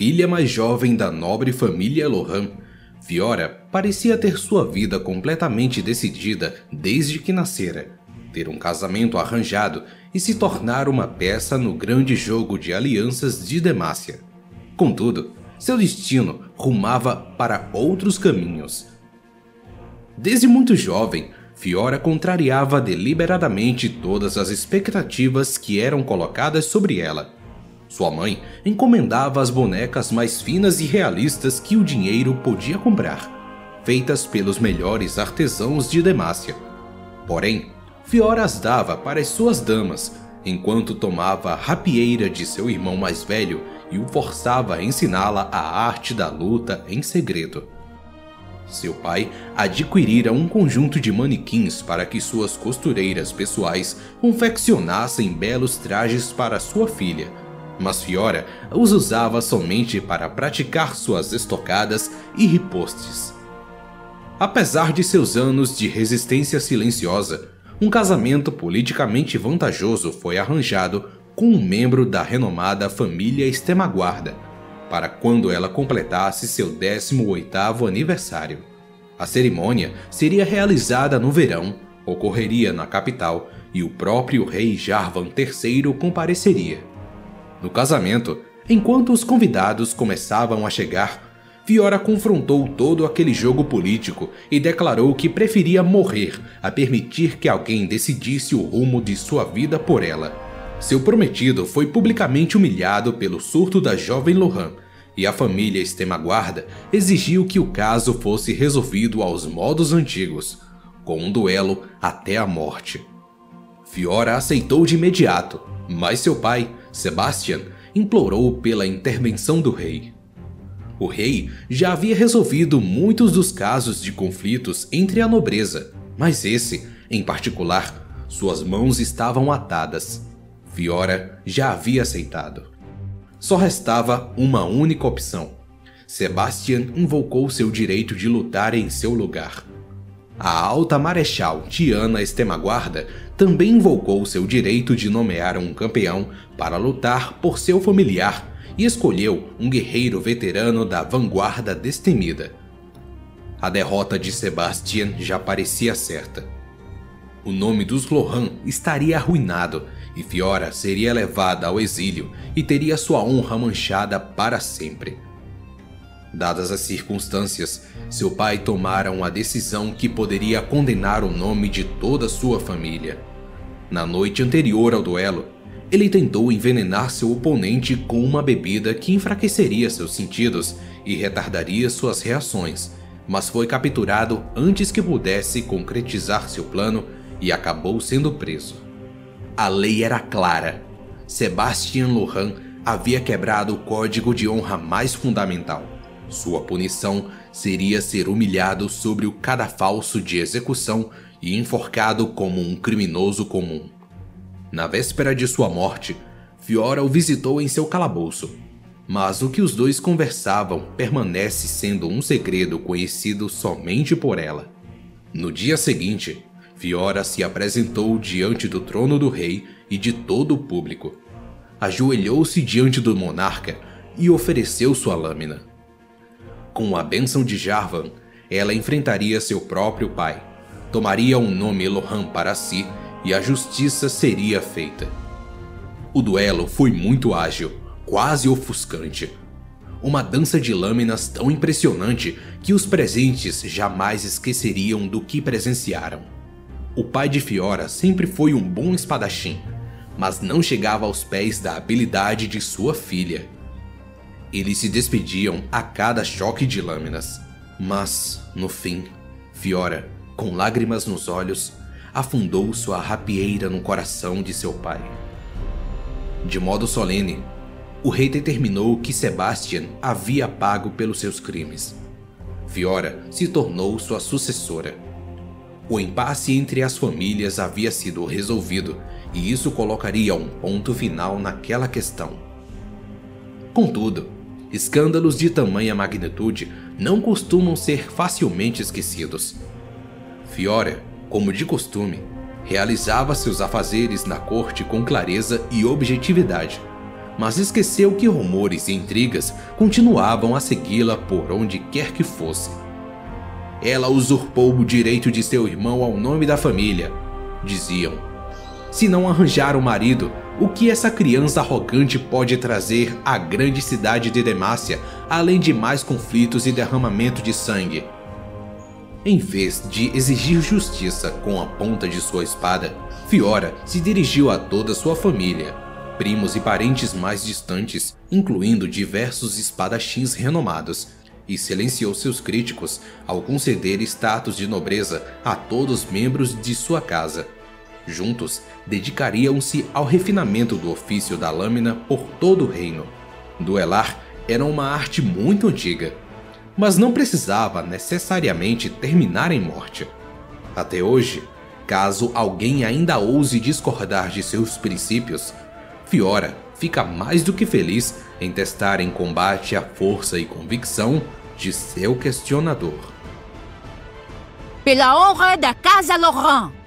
filha mais jovem da nobre família Lohan, Fiora parecia ter sua vida completamente decidida desde que nascera, ter um casamento arranjado e se tornar uma peça no grande jogo de alianças de Demácia. Contudo, seu destino rumava para outros caminhos. Desde muito jovem, Fiora contrariava deliberadamente todas as expectativas que eram colocadas sobre ela. Sua mãe encomendava as bonecas mais finas e realistas que o dinheiro podia comprar, feitas pelos melhores artesãos de Demácia. Porém, Fiora as dava para as suas damas, enquanto tomava a rapieira de seu irmão mais velho e o forçava a ensiná-la a arte da luta em segredo. Seu pai adquirira um conjunto de manequins para que suas costureiras pessoais confeccionassem belos trajes para sua filha, mas Fiora os usava somente para praticar suas estocadas e ripostes. Apesar de seus anos de resistência silenciosa, um casamento politicamente vantajoso foi arranjado com um membro da renomada família Estemaguarda, para quando ela completasse seu 18º aniversário. A cerimônia seria realizada no verão, ocorreria na capital e o próprio rei Jarvan III compareceria. No casamento, enquanto os convidados começavam a chegar, Fiora confrontou todo aquele jogo político e declarou que preferia morrer a permitir que alguém decidisse o rumo de sua vida por ela. Seu prometido foi publicamente humilhado pelo surto da jovem Lohan, e a família Estemaguarda exigiu que o caso fosse resolvido aos modos antigos, com um duelo até a morte. Fiora aceitou de imediato, mas seu pai, Sebastian, implorou pela intervenção do rei. O rei já havia resolvido muitos dos casos de conflitos entre a nobreza, mas esse, em particular, suas mãos estavam atadas Fiora já havia aceitado. Só restava uma única opção. Sebastian invocou seu direito de lutar em seu lugar. A alta marechal Tiana Estemaguarda também invocou seu direito de nomear um campeão para lutar por seu familiar e escolheu um guerreiro veterano da vanguarda destemida. A derrota de Sebastian já parecia certa. O nome dos Lohan estaria arruinado e Fiora seria levada ao exílio e teria sua honra manchada para sempre. Dadas as circunstâncias, seu pai tomara uma decisão que poderia condenar o nome de toda sua família. Na noite anterior ao duelo, ele tentou envenenar seu oponente com uma bebida que enfraqueceria seus sentidos e retardaria suas reações, mas foi capturado antes que pudesse concretizar seu plano e acabou sendo preso. A lei era clara. Sebastian Lohan havia quebrado o código de honra mais fundamental. Sua punição seria ser humilhado sobre o cadafalso de execução e enforcado como um criminoso comum. Na véspera de sua morte, Fiora o visitou em seu calabouço, mas o que os dois conversavam permanece sendo um segredo conhecido somente por ela. No dia seguinte, Fiora se apresentou diante do trono do rei e de todo o público. Ajoelhou-se diante do monarca e ofereceu sua lâmina. Com a bênção de Jarvan, ela enfrentaria seu próprio pai, tomaria um nome Elohan para si e a justiça seria feita. O duelo foi muito ágil, quase ofuscante. Uma dança de lâminas tão impressionante que os presentes jamais esqueceriam do que presenciaram. O pai de Fiora sempre foi um bom espadachim, mas não chegava aos pés da habilidade de sua filha. Eles se despediam a cada choque de lâminas, mas, no fim, Fiora, com lágrimas nos olhos, afundou sua rapieira no coração de seu pai. De modo solene, o rei determinou que Sebastian havia pago pelos seus crimes. Fiora se tornou sua sucessora o impasse entre as famílias havia sido resolvido e isso colocaria um ponto final naquela questão. Contudo, escândalos de tamanha magnitude não costumam ser facilmente esquecidos. Fiora, como de costume, realizava seus afazeres na corte com clareza e objetividade, mas esqueceu que rumores e intrigas continuavam a segui-la por onde quer que fosse. Ela usurpou o direito de seu irmão ao nome da família, diziam. Se não arranjar um marido, o que essa criança arrogante pode trazer à grande cidade de Demácia, além de mais conflitos e derramamento de sangue? Em vez de exigir justiça com a ponta de sua espada, Fiora se dirigiu a toda sua família, primos e parentes mais distantes, incluindo diversos espadachins renomados, e silenciou seus críticos ao conceder status de nobreza a todos os membros de sua casa. Juntos, dedicariam-se ao refinamento do ofício da lâmina por todo o reino. Duelar era uma arte muito antiga, mas não precisava necessariamente terminar em morte. Até hoje, caso alguém ainda ouse discordar de seus princípios, Fiora fica mais do que feliz em testar em combate a força e convicção de seu questionador. Pela honra da Casa Laurent!